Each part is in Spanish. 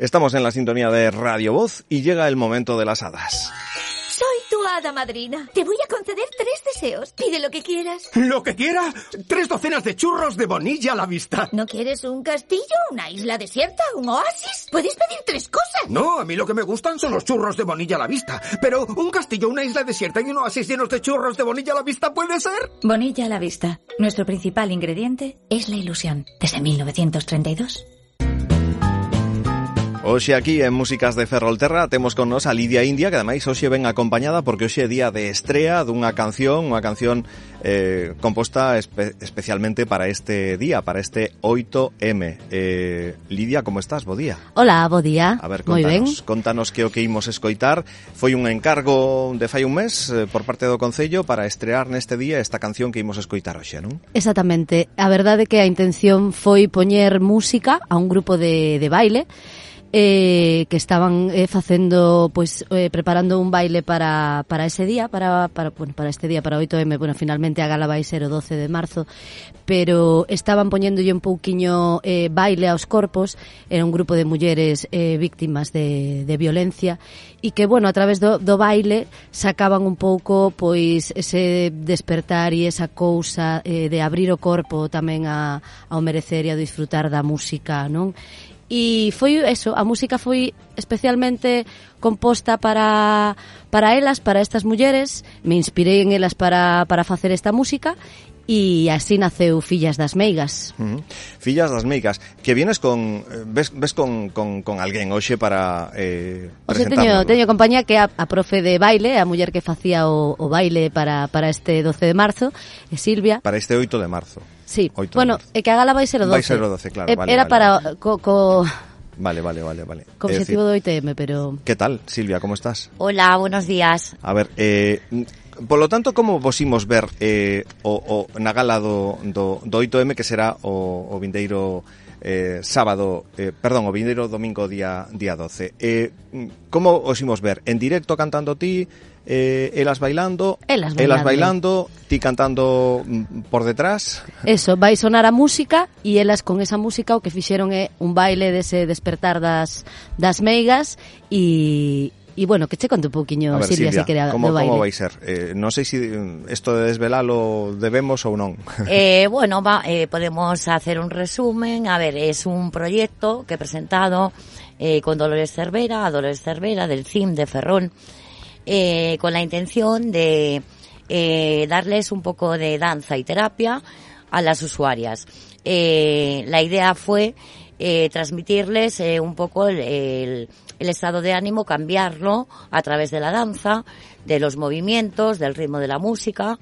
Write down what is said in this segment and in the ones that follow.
Estamos en la sintonía de Radio Voz y llega el momento de las hadas. Soy tu hada madrina. Te voy a conceder tres deseos. Pide lo que quieras. ¿Lo que quiera? Tres docenas de churros de bonilla a la vista. ¿No quieres un castillo, una isla desierta, un oasis? Puedes pedir tres cosas. No, a mí lo que me gustan son los churros de bonilla a la vista. Pero un castillo, una isla desierta y un oasis llenos de churros de bonilla a la vista puede ser. Bonilla a la vista. Nuestro principal ingrediente es la ilusión. Desde 1932. Hoxe aquí en Músicas de Ferrolterra temos con nos a Lidia India, que ademais hoxe ven acompañada porque hoxe é día de estrea dunha canción, unha canción eh, composta espe especialmente para este día, para este 8M. Eh, Lidia, como estás? Bo día. Hola, bo día. A ver, contanos, Moi ben. contanos que o que imos escoitar. Foi un encargo de fai un mes eh, por parte do Concello para estrear neste día esta canción que imos escoitar hoxe, non? Exactamente. A verdade é que a intención foi poñer música a un grupo de, de baile eh, que estaban eh, facendo pois eh, preparando un baile para, para ese día para, para, bueno, para este día para 8M, bueno, finalmente oficialmente a gala vai ser o 12 de marzo, pero estaban poñéndolle un pouquiño eh, baile aos corpos, era un grupo de mulleres eh, víctimas de, de violencia, e que, bueno, a través do, do baile sacaban un pouco pois ese despertar e esa cousa eh, de abrir o corpo tamén a, ao merecer e a disfrutar da música, non? e foi eso, a música foi especialmente composta para para elas, para estas mulleres, me inspirei en elas para para facer esta música e así naceu Fillas das Meigas. Uh -huh. Fillas das Meigas, que vienes con eh, ves, ves con, con, con alguén hoxe para eh, Oxe teño, teño compañía que é a, a profe de baile, a muller que facía o, o baile para, para este 12 de marzo, e Silvia. Para este 8 de marzo. Sí, bueno, é que a gala vai ser o 12. Vai ser o 12, claro, e, vale, Era vale, para vale. co, co Vale, vale, vale, vale. Con decir, do ITM, pero... ¿Qué tal, Silvia? ¿Cómo estás? Hola, buenos días. A ver, eh, Por lo tanto, como vos imos ver eh, o, o, na gala do, do, do 8M que será o, o vindeiro eh, sábado, eh, perdón, o vindeiro domingo día día 12. Eh, como os imos ver? En directo cantando ti, eh, elas bailando, elas bailando, elas bailando ti cantando mm, por detrás. Eso, vai sonar a música e elas con esa música o que fixeron é un baile dese despertar das das meigas e bueno, que che conte un pouquiño, A ver, Silvia, Silvia, se quería como, do baile. como vai ser? Eh, non sei se mm, isto de desvelalo debemos ou non. Eh, bueno, va, eh, podemos hacer un resumen. A ver, es un proyecto que he presentado eh, con Dolores Cervera, a Dolores Cervera del CIM de Ferrol, eh, con la intención de eh, darles un poco de danza y terapia a las usuarias. Eh, la idea fue eh, transmitirles eh, un poco el, estado de ánimo, cambiarlo a través de la danza, de los movimientos, del ritmo de la música.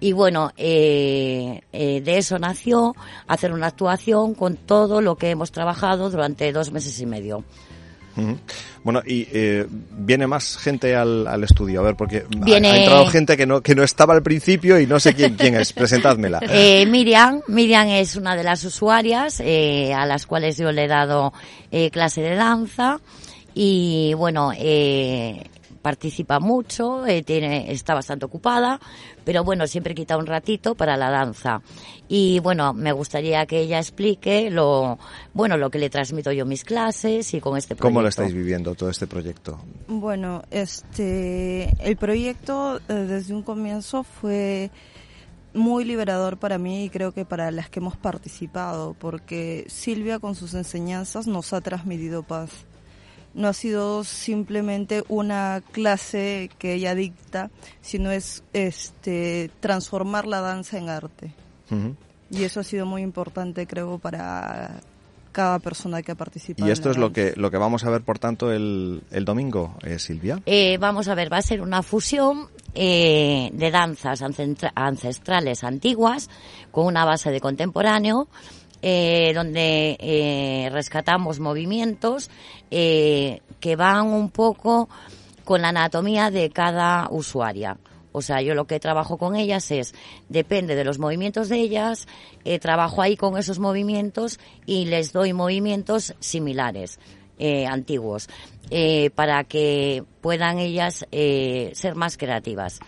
Y bueno, eh, eh, de eso nació hacer una actuación con todo lo que hemos trabajado durante dos meses y medio. Bueno, y eh, viene más gente al, al estudio, a ver, porque Viene- ha, entrado gente que no, que no estaba al principio y no sé quién, quién es. Presentádmela. Eh, Miriam, Miriam es una de las usuarias eh, a las cuales yo le he dado eh, clase de danza y bueno, eh, participa mucho, eh, tiene, está bastante ocupada, pero bueno, siempre quita un ratito para la danza. Y bueno, me gustaría que ella explique lo, bueno, lo que le transmito yo en mis clases y con este proyecto. ¿Cómo lo estáis viviendo todo este proyecto? Bueno, este, el proyecto eh, desde un comienzo fue muy liberador para mí y creo que para las que hemos participado, porque Silvia con sus enseñanzas nos ha transmitido paz. No ha sido simplemente una clase que ella dicta, sino es este transformar la danza en arte. Y eso ha sido muy importante, creo, para cada persona que ha participado. Y esto es lo que, lo que vamos a ver, por tanto, el, el domingo, eh, Silvia. Eh, vamos a ver, va a ser una fusión eh, de danzas ancestrales antiguas con una base de contemporáneo eh, donde eh, rescatamos movimientos eh, que van un poco con la anatomía de cada usuaria. O sea, yo lo que trabajo con ellas es, depende de los movimientos de ellas, eh, trabajo ahí con esos movimientos y les doy movimientos similares, eh, antiguos, eh, para que puedan ellas eh, ser más creativas.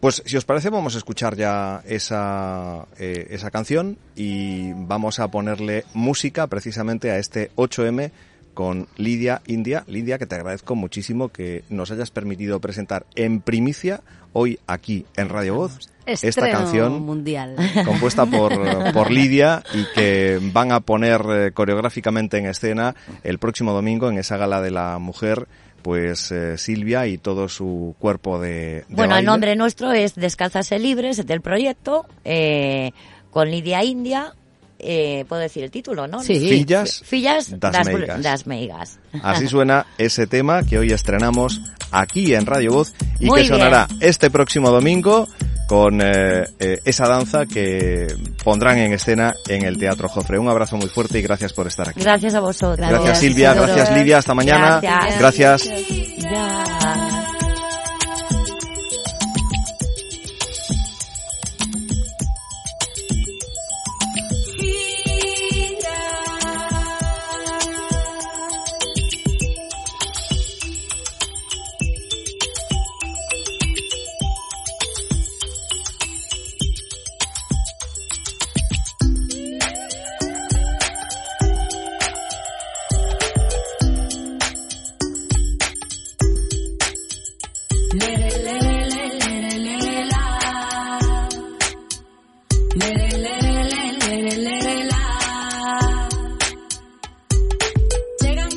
Pues si os parece vamos a escuchar ya esa, eh, esa canción y vamos a ponerle música precisamente a este 8M con Lidia India. Lidia, que te agradezco muchísimo que nos hayas permitido presentar en primicia hoy aquí en Radio Voz esta canción mundial. compuesta por, por Lidia y que van a poner eh, coreográficamente en escena el próximo domingo en esa gala de la mujer pues eh, Silvia y todo su cuerpo de, de Bueno, el nombre nuestro es Descálzase Libres, es del proyecto, eh, con Lidia India. Eh, ¿Puedo decir el título, no? Sí. Fillas Fillas das das, Meigas. das Meigas. Así suena ese tema que hoy estrenamos aquí en Radio Voz y Muy que sonará bien. este próximo domingo con eh, eh, esa danza que pondrán en escena en el Teatro Jofre. Un abrazo muy fuerte y gracias por estar aquí. Gracias a vosotros. Gracias Silvia, Isidoro. gracias Lidia, hasta mañana. Gracias. gracias. Ya.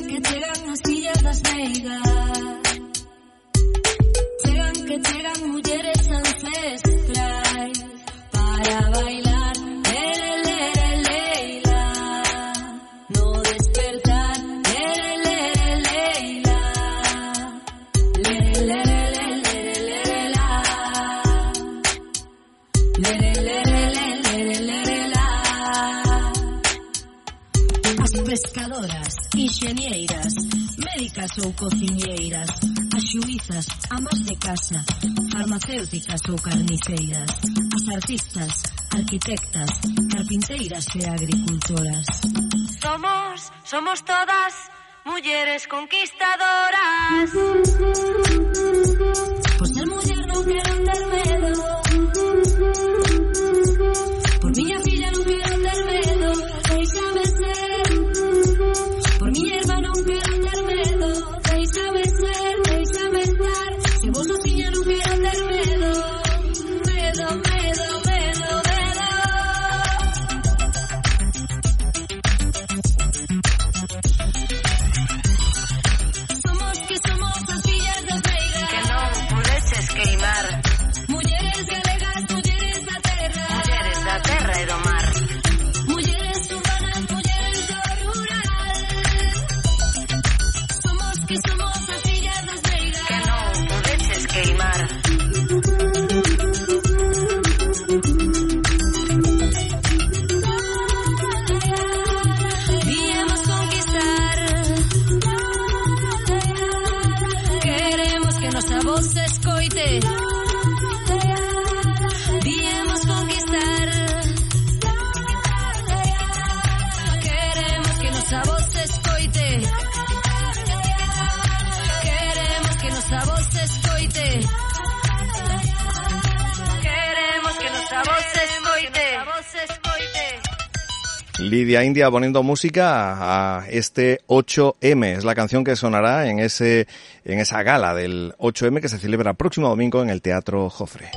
Que chegan as fillas das meigas Chegan que chegan mulleres ancestrais Para bailar ou cociñeiras, as xuizas, amas de casa, farmacéuticas ou carniceiras, as artistas, arquitectas, carpinteiras e agricultoras. Somos, somos todas mulleres conquistadoras. Queremos que nosa voz se escoite Queremos que nosa voz se escoite Lidia India poniendo música a este 8M. Es la canción que sonará en ese en esa gala del 8M que se celebra el próximo domingo en el Teatro Jofre.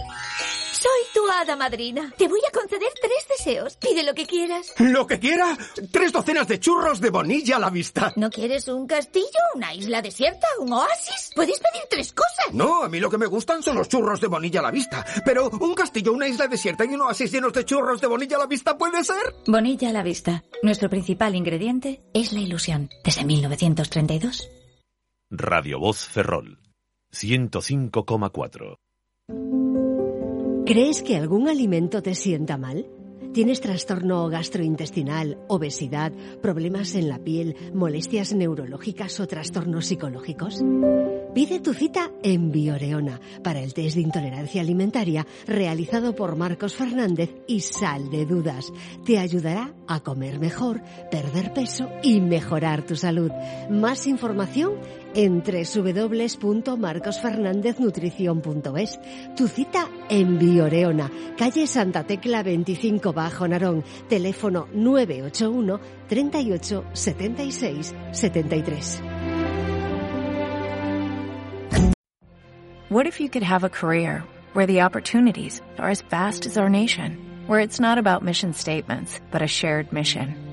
Hada madrina. Te voy a conceder tres deseos. Pide lo que quieras. Lo que quiera, tres docenas de churros de bonilla a la vista. ¿No quieres un castillo, una isla desierta, un oasis? Puedes pedir tres cosas. No, a mí lo que me gustan son los churros de bonilla a la vista. Pero un castillo, una isla desierta y un oasis llenos de churros de bonilla a la vista puede ser. Bonilla a la vista. Nuestro principal ingrediente es la ilusión. Desde 1932. Radio Voz Ferrol 105,4. ¿Crees que algún alimento te sienta mal? ¿Tienes trastorno gastrointestinal, obesidad, problemas en la piel, molestias neurológicas o trastornos psicológicos? Pide tu cita en Bioreona para el test de intolerancia alimentaria realizado por Marcos Fernández y Sal de Dudas. Te ayudará a comer mejor, perder peso y mejorar tu salud. Más información en www.marcosfernandeznutrición.es. Tu cita en Bioreona, calle Santa Tecla 25 Bajo Narón, teléfono 981 38 76 73. What if you could have a career where the opportunities are as vast as our nation, where it's not about mission statements, but a shared mission?